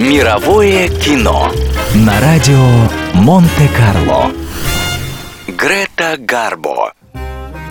Мировое кино на радио Монте-Карло. Грета Гарбо.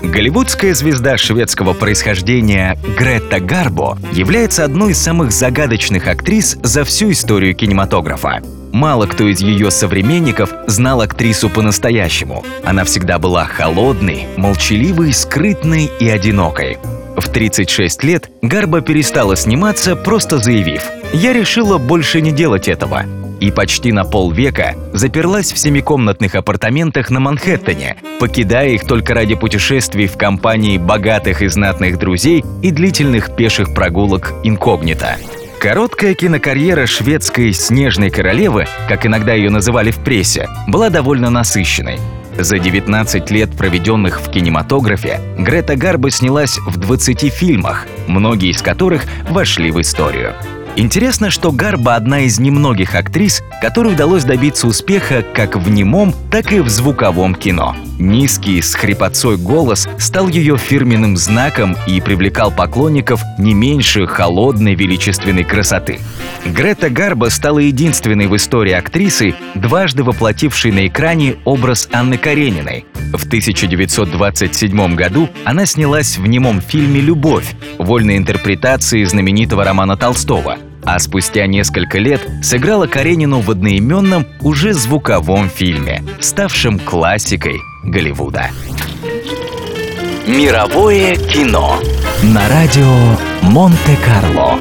Голливудская звезда шведского происхождения Грета Гарбо является одной из самых загадочных актрис за всю историю кинематографа. Мало кто из ее современников знал актрису по-настоящему. Она всегда была холодной, молчаливой, скрытной и одинокой. В 36 лет Гарба перестала сниматься, просто заявив «Я решила больше не делать этого». И почти на полвека заперлась в семикомнатных апартаментах на Манхэттене, покидая их только ради путешествий в компании богатых и знатных друзей и длительных пеших прогулок инкогнито. Короткая кинокарьера шведской «Снежной королевы», как иногда ее называли в прессе, была довольно насыщенной. За 19 лет, проведенных в кинематографе, Грета Гарбо снялась в 20 фильмах, многие из которых вошли в историю. Интересно, что Гарба одна из немногих актрис, которой удалось добиться успеха как в немом, так и в звуковом кино. Низкий, с хрипотцой голос стал ее фирменным знаком и привлекал поклонников не меньше холодной величественной красоты. Грета Гарба стала единственной в истории актрисой, дважды воплотившей на экране образ Анны Карениной. В 1927 году она снялась в немом фильме «Любовь», вольной интерпретации знаменитого романа Толстого – а спустя несколько лет сыграла Каренину в одноименном уже звуковом фильме, ставшем классикой Голливуда. Мировое кино на радио Монте-Карло.